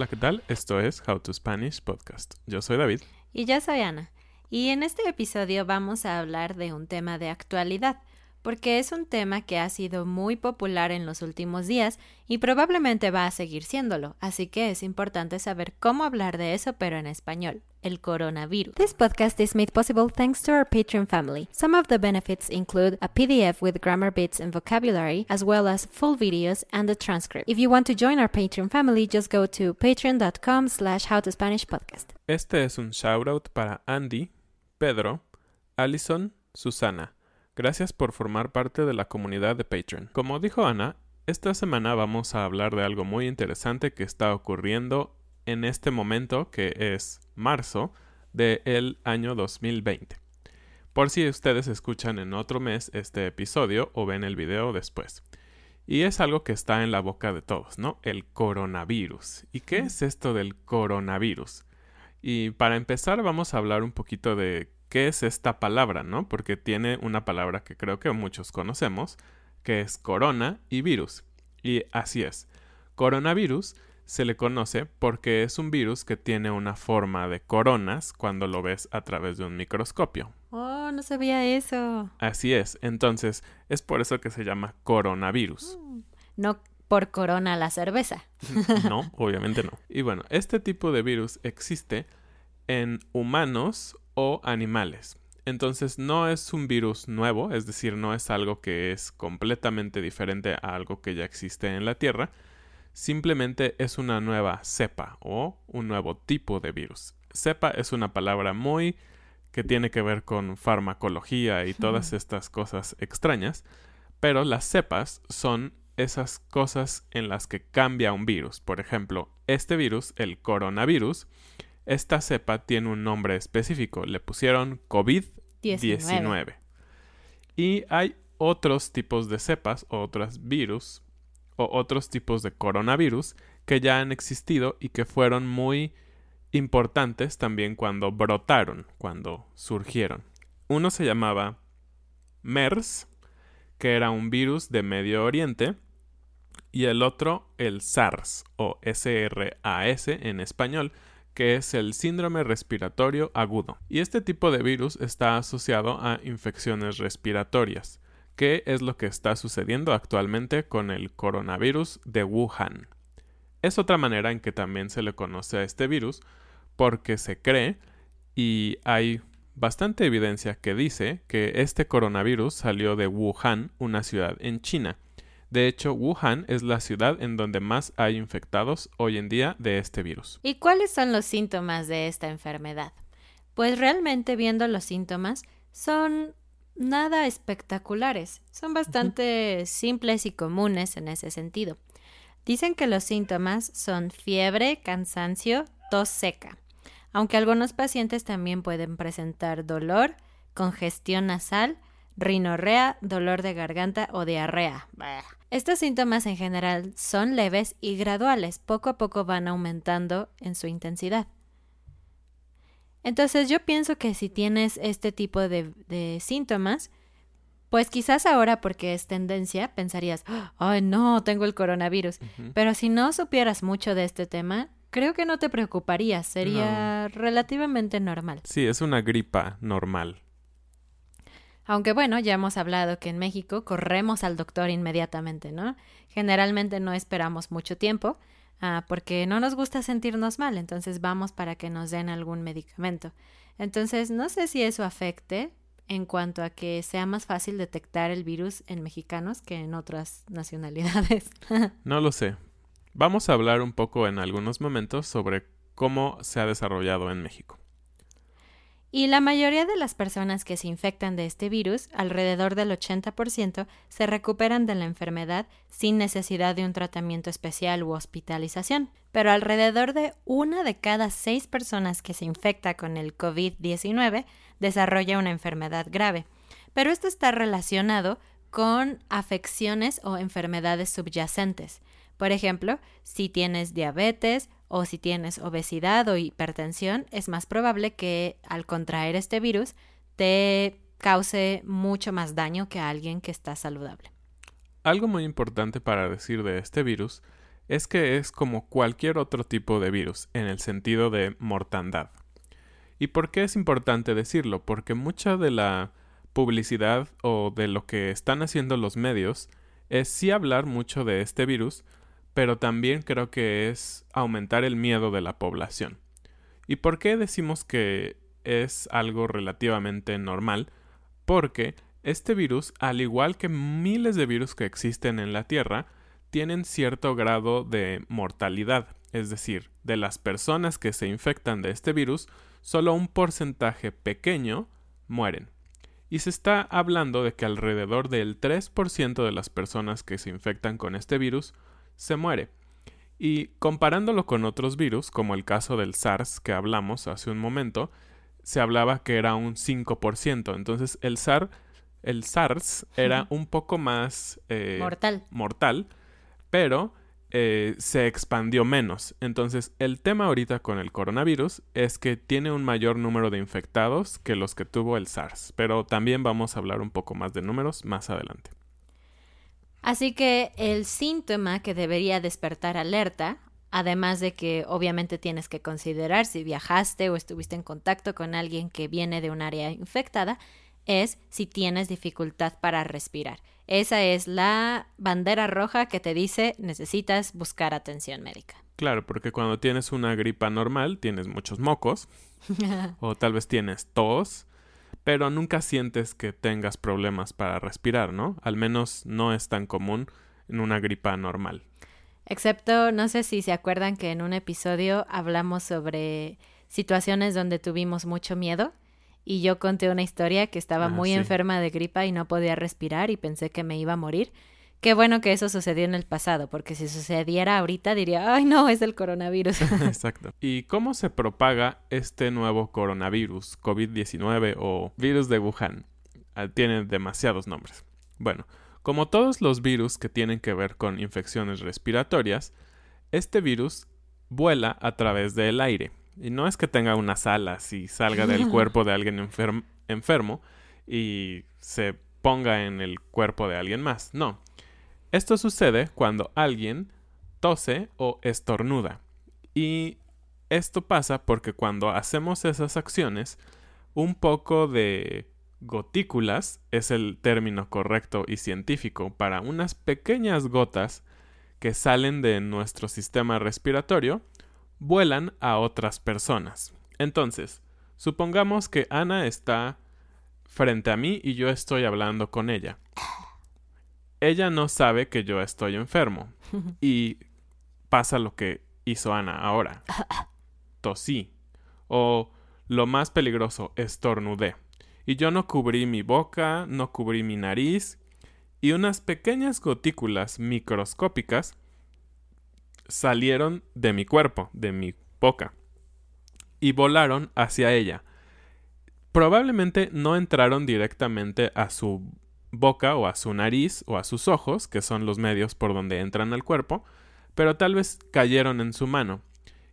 Hola, ¿qué tal? Esto es How to Spanish Podcast. Yo soy David. Y yo soy Ana. Y en este episodio vamos a hablar de un tema de actualidad, porque es un tema que ha sido muy popular en los últimos días y probablemente va a seguir siéndolo, así que es importante saber cómo hablar de eso pero en español, el coronavirus. This podcast is made possible thanks to our Patreon family. Some of the benefits include a PDF with grammar bits and vocabulary, as well as full videos and a transcript. If you want to join our Patreon family, just go to patreon.com slash howtospanishpodcast. Este es un shoutout para Andy, Pedro, Allison, Susana. Gracias por formar parte de la comunidad de Patreon. Como dijo Ana, esta semana vamos a hablar de algo muy interesante que está ocurriendo en este momento, que es marzo del año 2020. Por si ustedes escuchan en otro mes este episodio o ven el video después. Y es algo que está en la boca de todos, ¿no? El coronavirus. ¿Y qué es esto del coronavirus? Y para empezar vamos a hablar un poquito de qué es esta palabra, ¿no? Porque tiene una palabra que creo que muchos conocemos, que es corona y virus. Y así es. Coronavirus se le conoce porque es un virus que tiene una forma de coronas cuando lo ves a través de un microscopio. Oh, no sabía eso. Así es. Entonces, es por eso que se llama coronavirus. No por corona la cerveza. no, obviamente no. Y bueno, este tipo de virus existe en humanos o animales. Entonces no es un virus nuevo, es decir, no es algo que es completamente diferente a algo que ya existe en la Tierra, simplemente es una nueva cepa o un nuevo tipo de virus. Cepa es una palabra muy que tiene que ver con farmacología y todas estas cosas extrañas, pero las cepas son esas cosas en las que cambia un virus. Por ejemplo, este virus, el coronavirus, esta cepa tiene un nombre específico. Le pusieron COVID-19. Y hay otros tipos de cepas, otros virus, o otros tipos de coronavirus que ya han existido y que fueron muy importantes también cuando brotaron, cuando surgieron. Uno se llamaba MERS, que era un virus de Medio Oriente, y el otro el SARS o SRAS en español, que es el síndrome respiratorio agudo. Y este tipo de virus está asociado a infecciones respiratorias, que es lo que está sucediendo actualmente con el coronavirus de Wuhan. Es otra manera en que también se le conoce a este virus porque se cree y hay bastante evidencia que dice que este coronavirus salió de Wuhan, una ciudad en China. De hecho, Wuhan es la ciudad en donde más hay infectados hoy en día de este virus. ¿Y cuáles son los síntomas de esta enfermedad? Pues realmente viendo los síntomas son nada espectaculares, son bastante simples y comunes en ese sentido. Dicen que los síntomas son fiebre, cansancio, tos seca, aunque algunos pacientes también pueden presentar dolor, congestión nasal, rinorrea, dolor de garganta o diarrea. Estos síntomas en general son leves y graduales, poco a poco van aumentando en su intensidad. Entonces yo pienso que si tienes este tipo de, síntomas, pues quizás ahora porque es tendencia pensarías, ay no, tengo el coronavirus. Pero si no supieras mucho de este tema, creo que no te preocuparías, sería relativamente normal. Sí, es una gripa normal. Aunque bueno, ya hemos hablado que en México corremos al doctor inmediatamente, ¿no? Generalmente no esperamos mucho tiempo, Ah, porque no nos gusta sentirnos mal, entonces vamos para que nos den algún medicamento. Entonces, no sé si eso afecte en cuanto a que sea más fácil detectar el virus en mexicanos que en otras nacionalidades. no lo sé. Vamos a hablar un poco en algunos momentos sobre cómo se ha desarrollado en México. Y la mayoría de las personas que se infectan de este virus, alrededor del 80%, se recuperan de la enfermedad sin necesidad de un tratamiento especial u hospitalización. Pero alrededor de una de cada seis personas que se infecta con el COVID-19 desarrolla una enfermedad grave. Pero esto está relacionado con afecciones o enfermedades subyacentes. Por ejemplo, si tienes diabetes o si tienes obesidad o hipertensión, es más probable que al contraer este virus te cause mucho más daño que a alguien que está saludable. Algo muy importante para decir de este virus es que es como cualquier otro tipo de virus en el sentido de mortandad. ¿Y por qué es importante decirlo? Porque mucha de la publicidad o de lo que están haciendo los medios es sí hablar mucho de este virus, pero también creo que es aumentar el miedo de la población. ¿Y por qué decimos que es algo relativamente normal? Porque este virus, al igual que miles de virus que existen en la Tierra, tienen cierto grado de mortalidad, es decir, de las personas que se infectan de este virus, solo un porcentaje pequeño mueren. Y se está hablando de que alrededor del 3% de las personas que se infectan con este virus se muere. Y comparándolo con otros virus, como el caso del SARS que hablamos hace un momento, se hablaba que era un 5%. Entonces el SARS, el SARS era un poco más eh, mortal. mortal, pero eh, se expandió menos. Entonces el tema ahorita con el coronavirus es que tiene un mayor número de infectados que los que tuvo el SARS. Pero también vamos a hablar un poco más de números más adelante. Así que el síntoma que debería despertar alerta, además de que obviamente tienes que considerar si viajaste o estuviste en contacto con alguien que viene de un área infectada, es si tienes dificultad para respirar. Esa es la bandera roja que te dice necesitas buscar atención médica. Claro, porque cuando tienes una gripa normal tienes muchos mocos o tal vez tienes tos pero nunca sientes que tengas problemas para respirar, ¿no? Al menos no es tan común en una gripa normal. Excepto, no sé si se acuerdan que en un episodio hablamos sobre situaciones donde tuvimos mucho miedo y yo conté una historia que estaba ah, muy enferma de gripa y no podía respirar y pensé que me iba a morir Qué bueno que eso sucedió en el pasado, porque si sucediera ahorita diría, ay no, es el coronavirus. Exacto. ¿Y cómo se propaga este nuevo coronavirus, COVID-19 o virus de Wuhan? Ah, tiene demasiados nombres. Bueno, como todos los virus que tienen que ver con infecciones respiratorias, este virus vuela a través del aire. Y no es que tenga unas alas y salga del cuerpo de alguien enfermo y se ponga en el cuerpo de alguien más. No, esto sucede cuando alguien tose o estornuda. Y esto pasa porque cuando hacemos esas acciones, un poco de gotículas es el término correcto y científico para unas pequeñas gotas que salen de nuestro sistema respiratorio vuelan a otras personas. Entonces, supongamos que Ana está frente a mí y yo estoy hablando con ella. Ella no sabe que yo estoy enfermo y pasa lo que hizo Ana ahora. Tosí. O lo más peligroso, estornudé. Y yo no cubrí mi boca, no cubrí mi nariz y unas pequeñas gotículas microscópicas salieron de mi cuerpo, de mi boca, y volaron hacia ella. Probablemente no entraron directamente a su boca o a su nariz o a sus ojos, que son los medios por donde entran al cuerpo, pero tal vez cayeron en su mano.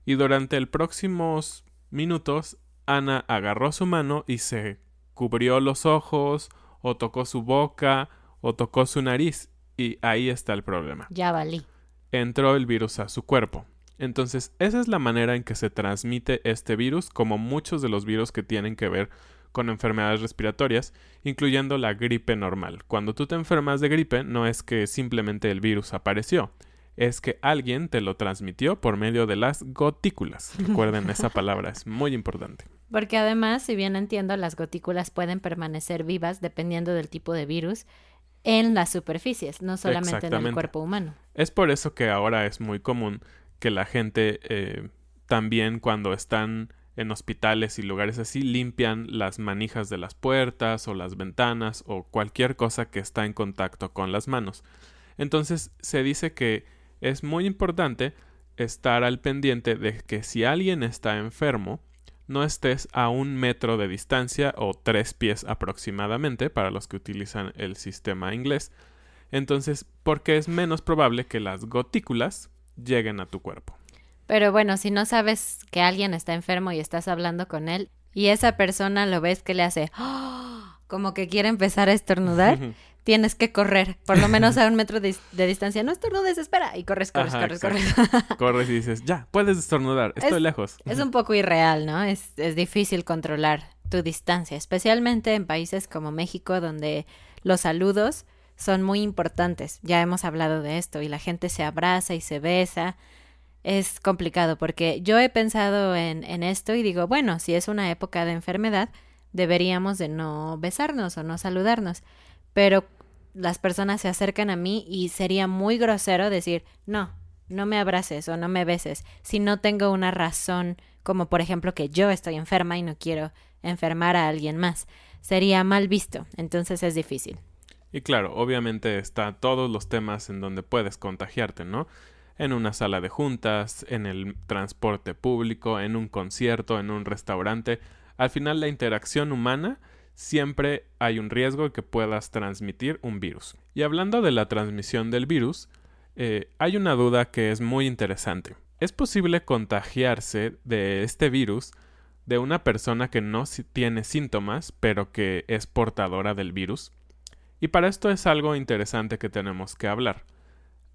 Y durante los próximos minutos, Ana agarró su mano y se cubrió los ojos, o tocó su boca, o tocó su nariz, y ahí está el problema. Ya valí. Entró el virus a su cuerpo. Entonces, esa es la manera en que se transmite este virus, como muchos de los virus que tienen que ver con enfermedades respiratorias, incluyendo la gripe normal. Cuando tú te enfermas de gripe, no es que simplemente el virus apareció, es que alguien te lo transmitió por medio de las gotículas. Recuerden esa palabra, es muy importante. Porque además, si bien entiendo, las gotículas pueden permanecer vivas dependiendo del tipo de virus en las superficies, no solamente en el cuerpo humano. Es por eso que ahora es muy común que la gente eh, también cuando están en hospitales y lugares así limpian las manijas de las puertas o las ventanas o cualquier cosa que está en contacto con las manos. Entonces se dice que es muy importante estar al pendiente de que si alguien está enfermo, no estés a un metro de distancia o tres pies aproximadamente para los que utilizan el sistema inglés. Entonces, porque es menos probable que las gotículas lleguen a tu cuerpo. Pero bueno, si no sabes que alguien está enfermo y estás hablando con él y esa persona lo ves que le hace como que quiere empezar a estornudar, tienes que correr, por lo menos a un metro de, distancia. No estornudes, espera. Y corres, corres, corres, corres. corres y dices, ya, puedes estornudar, estoy lejos. Es un poco irreal, ¿no? Es, es difícil controlar tu distancia, especialmente en países como México, donde los saludos son muy importantes. Ya hemos hablado de esto y la gente se abraza y se besa. Es complicado porque yo he pensado en, esto y digo, bueno, si es una época de enfermedad, deberíamos de no besarnos o no saludarnos. Pero las personas se acercan a mí y sería muy grosero decir, no, no me abraces o no me beses si no tengo una razón como por ejemplo que yo estoy enferma y no quiero enfermar a alguien más. Sería mal visto, entonces es difícil. Y claro, obviamente está todos los temas en donde puedes contagiarte, ¿no? En una sala de juntas, en el transporte público, en un concierto, en un restaurante. Al final la interacción humana siempre hay un riesgo de que puedas transmitir un virus. Y hablando de la transmisión del virus, eh, hay una duda que es muy interesante. ¿Es posible contagiarse de este virus de una persona que no tiene síntomas, pero que es portadora del virus? Y para esto es algo interesante que tenemos que hablar.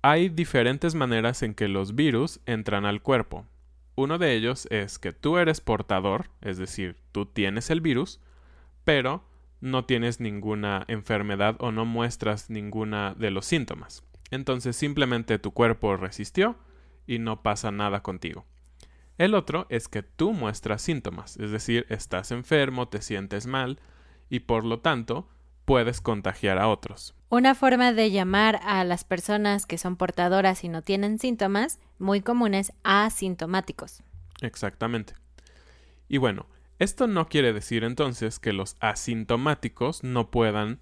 Hay diferentes maneras en que los virus entran al cuerpo. Uno de ellos es que tú eres portador, es decir, tú tienes el virus, pero no tienes ninguna enfermedad o no muestras ninguna de los síntomas. Entonces simplemente tu cuerpo resistió y no pasa nada contigo. El otro es que tú muestras síntomas, es decir, estás enfermo, te sientes mal y por lo tanto puedes contagiar a otros. Una forma de llamar a las personas que son portadoras y no tienen síntomas muy común es asintomáticos. Exactamente. Y bueno, esto no quiere decir entonces que los asintomáticos no puedan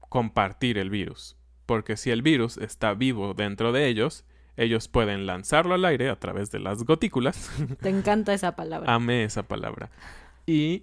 compartir el virus, porque si el virus está vivo dentro de ellos, ellos pueden lanzarlo al aire a través de las gotículas. Te encanta esa palabra. Amé esa palabra. Y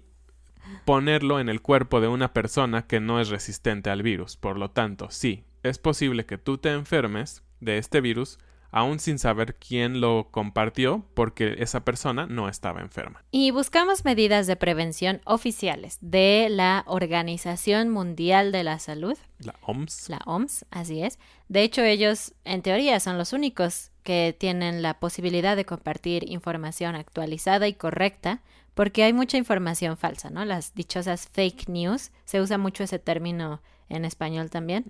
ponerlo en el cuerpo de una persona que no es resistente al virus. Por lo tanto, sí, es posible que tú te enfermes de este virus aún sin saber quién lo compartió porque esa persona no estaba enferma. Y buscamos medidas de prevención oficiales de la Organización Mundial de la Salud. La OMS. La OMS, así es. De hecho, ellos en teoría son los únicos que tienen la posibilidad de compartir información actualizada y correcta porque hay mucha información falsa, ¿no? Las dichosas fake news, se usa mucho ese término en español también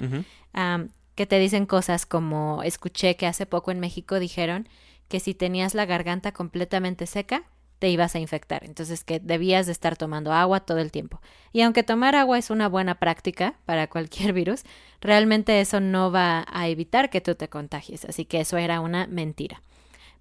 que te dicen cosas como escuché que hace poco en México dijeron que si tenías la garganta completamente seca, te ibas a infectar. Entonces que debías de estar tomando agua todo el tiempo. Y aunque tomar agua es una buena práctica para cualquier virus, realmente eso no va a evitar que tú te contagies. Así que eso era una mentira.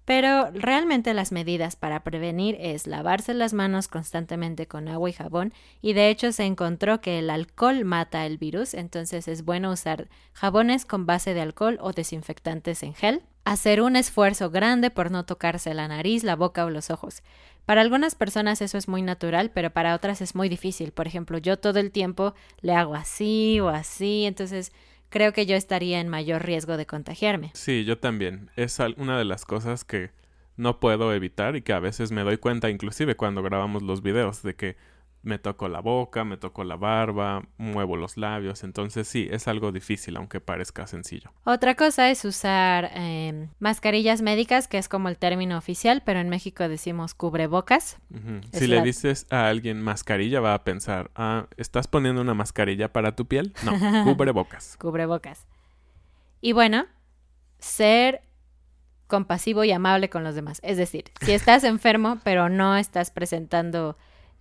Pero realmente las medidas para prevenir es lavarse las manos constantemente con agua y jabón y de hecho se encontró que el alcohol mata el virus, entonces es bueno usar jabones con base de alcohol o desinfectantes en gel. Hacer un esfuerzo grande por no tocarse la nariz, la boca o los ojos. Para algunas personas eso es muy natural, pero para otras es muy difícil. Por ejemplo, yo todo el tiempo le hago así o así, entonces creo que yo estaría en mayor riesgo de contagiarme. Sí, yo también. Es una de las cosas que no puedo evitar y que a veces me doy cuenta, inclusive cuando grabamos los videos, de que me toco la boca, me toco la barba, muevo los labios, entonces sí, es algo difícil, aunque parezca sencillo. Otra cosa es usar em, mascarillas médicas, que es como el término oficial, pero en México decimos cubrebocas. Si le dices a alguien mascarilla, va a pensar, ah, ¿estás poniendo una mascarilla para tu piel? No, cubrebocas. cubrebocas. Y bueno, ser compasivo y amable con los demás. Es decir, si estás enfermo, pero no estás presentando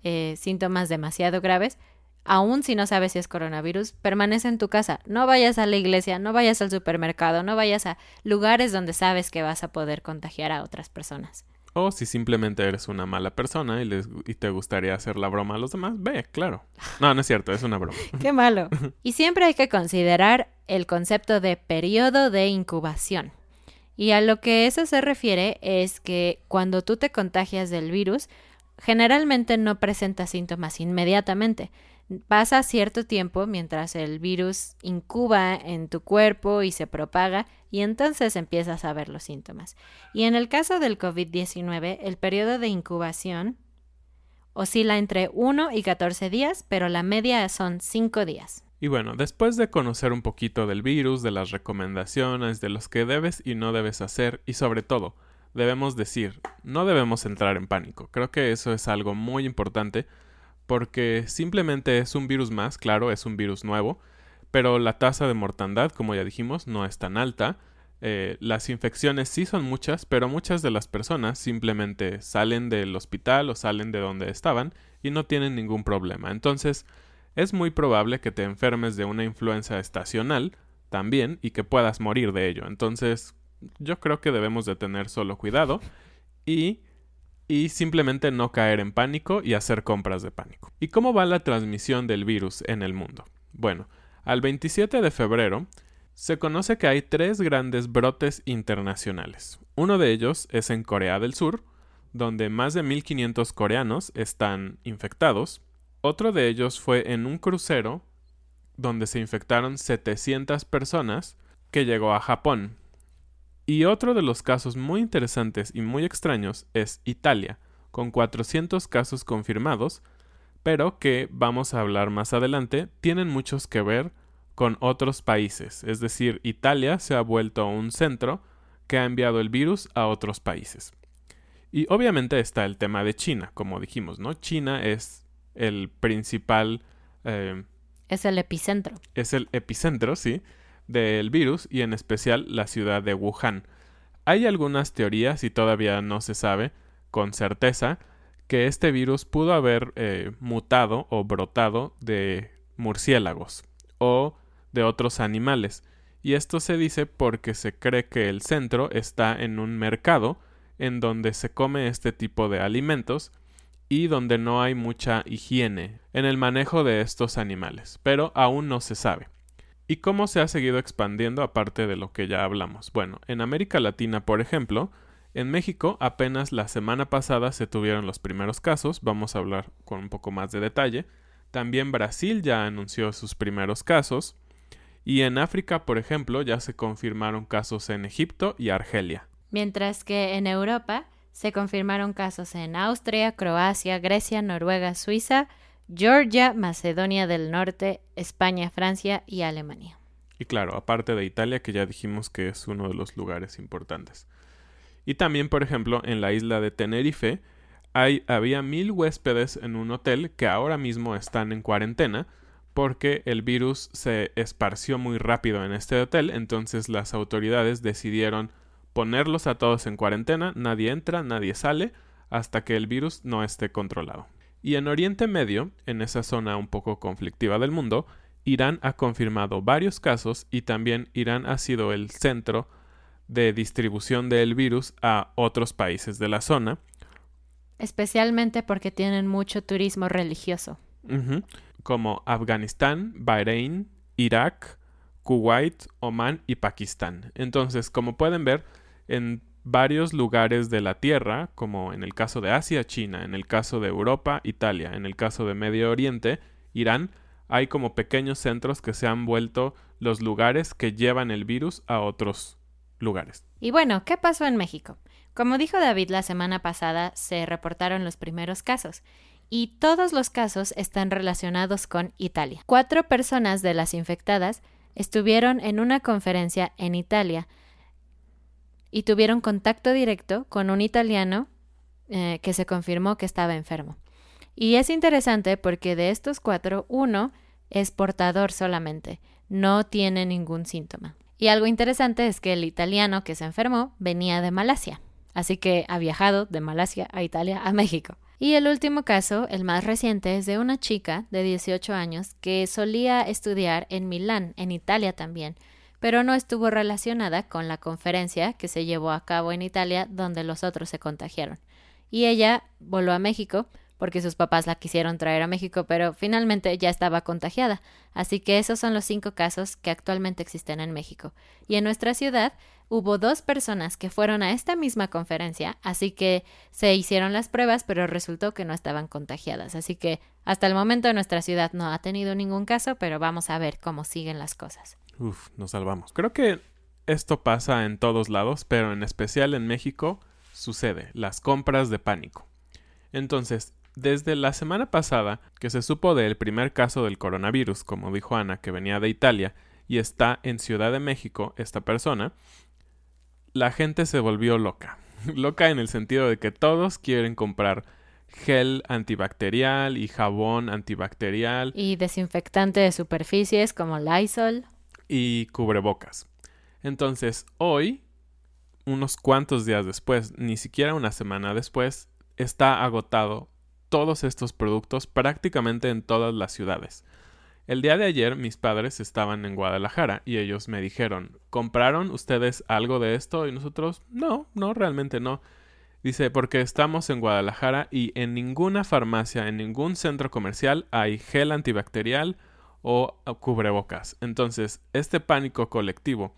eh, síntomas demasiado graves, aún si no sabes si es coronavirus, permanece en tu casa. No vayas a la iglesia, no vayas al supermercado, no vayas a lugares donde sabes que vas a poder contagiar a otras personas. O si simplemente eres una mala persona y, y te gustaría hacer la broma a los demás, ve, claro. No, no es cierto, es una broma. Qué malo. Y siempre hay que considerar el concepto de periodo de incubación. Y a lo que eso se refiere es que cuando tú te contagias del virus, generalmente no presenta síntomas inmediatamente. Pasa cierto tiempo mientras el virus incuba en tu cuerpo y se propaga y entonces empiezas a ver los síntomas. Y en el caso del COVID-19, el periodo de incubación oscila entre 1 y 14 días, pero la media son 5 días. Y bueno, después de conocer un poquito del virus, de las recomendaciones, de los que debes y no debes hacer y sobre todo debemos decir, no debemos entrar en pánico. Creo que eso es algo muy importante porque simplemente es un virus más, claro, es un virus nuevo, pero la tasa de mortandad, como ya dijimos, no es tan alta. Eh, las infecciones sí son muchas, pero muchas de las personas simplemente salen del hospital o salen de donde estaban y no tienen ningún problema. Entonces, es muy probable que te enfermes de una influenza estacional también y que puedas morir de ello. Entonces, yo creo que debemos de tener solo cuidado y, y simplemente no caer en pánico y hacer compras de pánico. ¿Y cómo va la transmisión del virus en el mundo? Bueno, al 27 de febrero se conoce que hay tres grandes brotes internacionales. Uno de ellos es en Corea del Sur, donde más de 1.500 coreanos están infectados. Otro de ellos fue en un crucero donde se infectaron 700 personas que llegó a Japón, y otro de los casos muy interesantes y muy extraños es Italia, con 400 casos confirmados, pero que, vamos a hablar más adelante, tienen muchos que ver con otros países, es decir, Italia se ha vuelto un centro que ha enviado el virus a otros países. Y obviamente está el tema de China, como dijimos, ¿no? China es el principal... Eh, es el epicentro. Es el epicentro, sí del virus y en especial la ciudad de Wuhan. Hay algunas teorías y todavía no se sabe con certeza que este virus pudo haber eh, mutado o brotado de murciélagos o de otros animales. Y esto se dice porque se cree que el centro está en un mercado en donde se come este tipo de alimentos y donde no hay mucha higiene en el manejo de estos animales, pero aún no se sabe. ¿Y cómo se ha seguido expandiendo aparte de lo que ya hablamos? Bueno, en América Latina, por ejemplo, en México apenas la semana pasada se tuvieron los primeros casos, vamos a hablar con un poco más de detalle. También Brasil ya anunció sus primeros casos. Y en África, por ejemplo, ya se confirmaron casos en Egipto y Argelia. Mientras que en Europa se confirmaron casos en Austria, Croacia, Grecia, Noruega, Suiza, Georgia, Macedonia del Norte, España, Francia y Alemania. Y claro, aparte de Italia, que ya dijimos que es uno de los lugares importantes. Y también, por ejemplo, en la isla de Tenerife, hay, había mil huéspedes en un hotel que ahora mismo están en cuarentena porque el virus se esparció muy rápido en este hotel, entonces las autoridades decidieron ponerlos a todos en cuarentena, nadie entra, nadie sale, hasta que el virus no esté controlado. Y en Oriente Medio, en esa zona un poco conflictiva del mundo, Irán ha confirmado varios casos y también Irán ha sido el centro de distribución del virus a otros países de la zona. Especialmente porque tienen mucho turismo religioso. como Afganistán, Bahrein, Irak, Kuwait, Omán y Pakistán. Entonces, como pueden ver, en varios lugares de la Tierra, como en el caso de Asia, China, en el caso de Europa, Italia, en el caso de Medio Oriente, Irán, hay como pequeños centros que se han vuelto los lugares que llevan el virus a otros lugares. Y bueno, ¿qué pasó en México? Como dijo David la semana pasada, se reportaron los primeros casos y todos los casos están relacionados con Italia. Cuatro personas de las infectadas estuvieron en una conferencia en Italia y tuvieron contacto directo con un italiano eh, que se confirmó que estaba enfermo. Y es interesante porque de estos cuatro, uno es portador solamente, no tiene ningún síntoma. Y algo interesante es que el italiano que se enfermó venía de Malasia, así que ha viajado de Malasia a Italia a México. Y el último caso, el más reciente, es de una chica de 18 años que solía estudiar en Milán, en Italia también, pero no estuvo relacionada con la conferencia que se llevó a cabo en Italia donde los otros se contagiaron. Y ella voló a México porque sus papás la quisieron traer a México, pero finalmente ya estaba contagiada. Así que esos son los cinco casos que actualmente existen en México. Y en nuestra ciudad hubo dos personas que fueron a esta misma conferencia, así que se hicieron las pruebas, pero resultó que no estaban contagiadas. Así que hasta el momento nuestra ciudad no ha tenido ningún caso, pero vamos a ver cómo siguen las cosas. Uf, nos salvamos. Creo que esto pasa en todos lados, pero en especial en México sucede, las compras de pánico. Entonces, desde la semana pasada, que se supo del primer caso del coronavirus, como dijo Ana, que venía de Italia y está en Ciudad de México, esta persona, la gente se volvió loca. loca en el sentido de que todos quieren comprar gel antibacterial y jabón antibacterial. Y desinfectante de superficies como Lysol. Y cubrebocas. Entonces, hoy, unos cuantos días después, ni siquiera una semana después, está agotado todos estos productos prácticamente en todas las ciudades. El día de ayer mis padres estaban en Guadalajara y ellos me dijeron, ¿compraron ustedes algo de esto? Y nosotros, no, no, realmente no. Dice, porque estamos en Guadalajara y en ninguna farmacia, en ningún centro comercial hay gel antibacterial o cubrebocas. Entonces, este pánico colectivo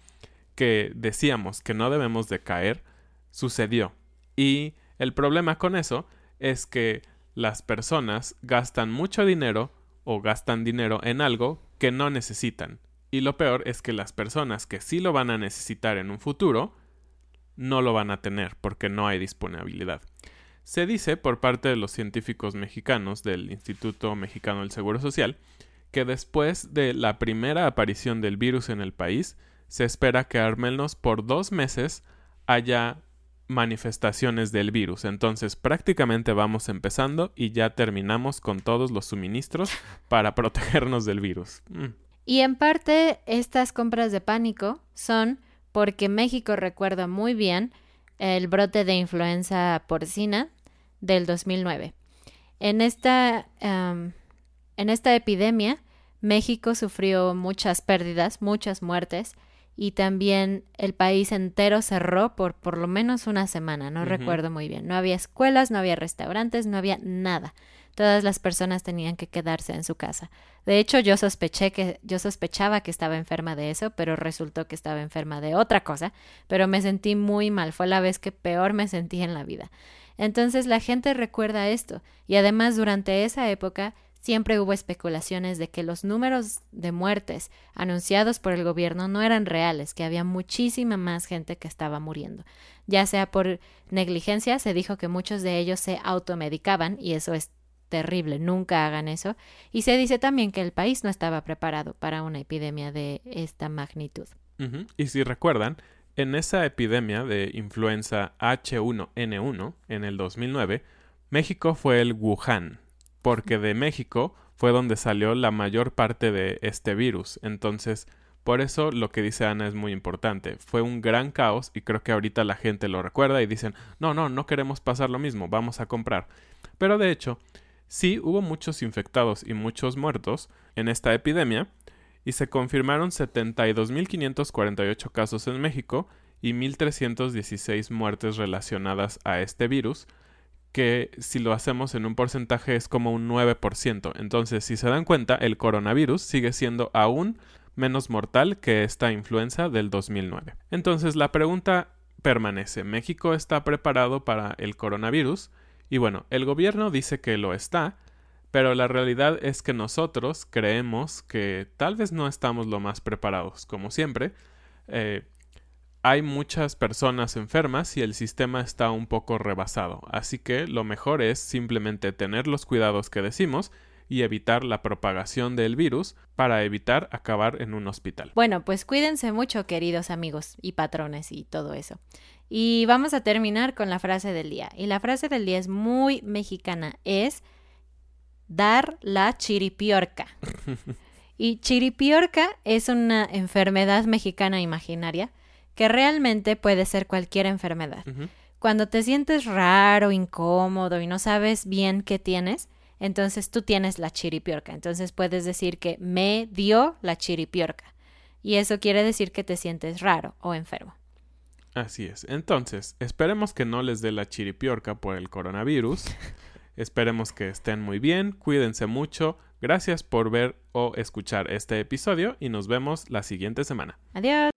que decíamos que no debemos de caer, sucedió. Y el problema con eso es que las personas gastan mucho dinero o gastan dinero en algo que no necesitan. Y lo peor es que las personas que sí lo van a necesitar en un futuro, no lo van a tener porque no hay disponibilidad. Se dice por parte de los científicos mexicanos del Instituto Mexicano del Seguro Social que después de la primera aparición del virus en el país, se espera que al menos por dos meses haya manifestaciones del virus. Entonces prácticamente vamos empezando y ya terminamos con todos los suministros para protegernos del virus. Mm. Y en parte estas compras de pánico son porque México recuerda muy bien el brote de influenza porcina del 2009. En esta, en esta epidemia, México sufrió muchas pérdidas, muchas muertes, y también el país entero cerró por por lo menos una semana, no recuerdo muy bien. No había escuelas, no había restaurantes, no había nada. Todas las personas tenían que quedarse en su casa. De hecho, yo sospeché que yo sospechaba que estaba enferma de eso, pero resultó que estaba enferma de otra cosa, pero me sentí muy mal, fue la vez que peor me sentí en la vida. Entonces la gente recuerda esto y además durante esa época Siempre hubo especulaciones de que los números de muertes anunciados por el gobierno no eran reales, que había muchísima más gente que estaba muriendo. Ya sea por negligencia, se dijo que muchos de ellos se automedicaban y eso es terrible, nunca hagan eso. Y se dice también que el país no estaba preparado para una epidemia de esta magnitud. Y si recuerdan, en esa epidemia de influenza H1N1 en el 2009, México fue el Wuhan, porque de México fue donde salió la mayor parte de este virus. Entonces, por eso lo que dice Ana es muy importante. Fue un gran caos y creo que ahorita la gente lo recuerda y dicen, no, no, no queremos pasar lo mismo, vamos a comprar. Pero de hecho, sí hubo muchos infectados y muchos muertos en esta epidemia y se confirmaron 72.548 casos en México y 1.316 muertes relacionadas a este virus, que si lo hacemos en un porcentaje es como un 9%. Entonces, si se dan cuenta, el coronavirus sigue siendo aún menos mortal que esta influenza del 2009. Entonces la pregunta permanece, ¿México está preparado para el coronavirus? Y bueno, el gobierno dice que lo está, pero la realidad es que nosotros creemos que tal vez no estamos lo más preparados, como siempre. Eh, hay muchas personas enfermas y el sistema está un poco rebasado, así que lo mejor es simplemente tener los cuidados que decimos y evitar la propagación del virus para evitar acabar en un hospital. Bueno, pues cuídense mucho, queridos amigos y patrones y todo eso. Y vamos a terminar con la frase del día. Y la frase del día es muy mexicana, es dar la chiripiorca. y chiripiorca es una enfermedad mexicana imaginaria que realmente puede ser cualquier enfermedad. Cuando te sientes raro, incómodo y no sabes bien qué tienes, entonces tú tienes la chiripiorca. Entonces puedes decir que me dio la chiripiorca. Y eso quiere decir que te sientes raro o enfermo. Así es. Entonces, esperemos que no les dé la chiripiorca por el coronavirus. esperemos que estén muy bien, cuídense mucho. Gracias por ver o escuchar este episodio y nos vemos la siguiente semana. Adiós.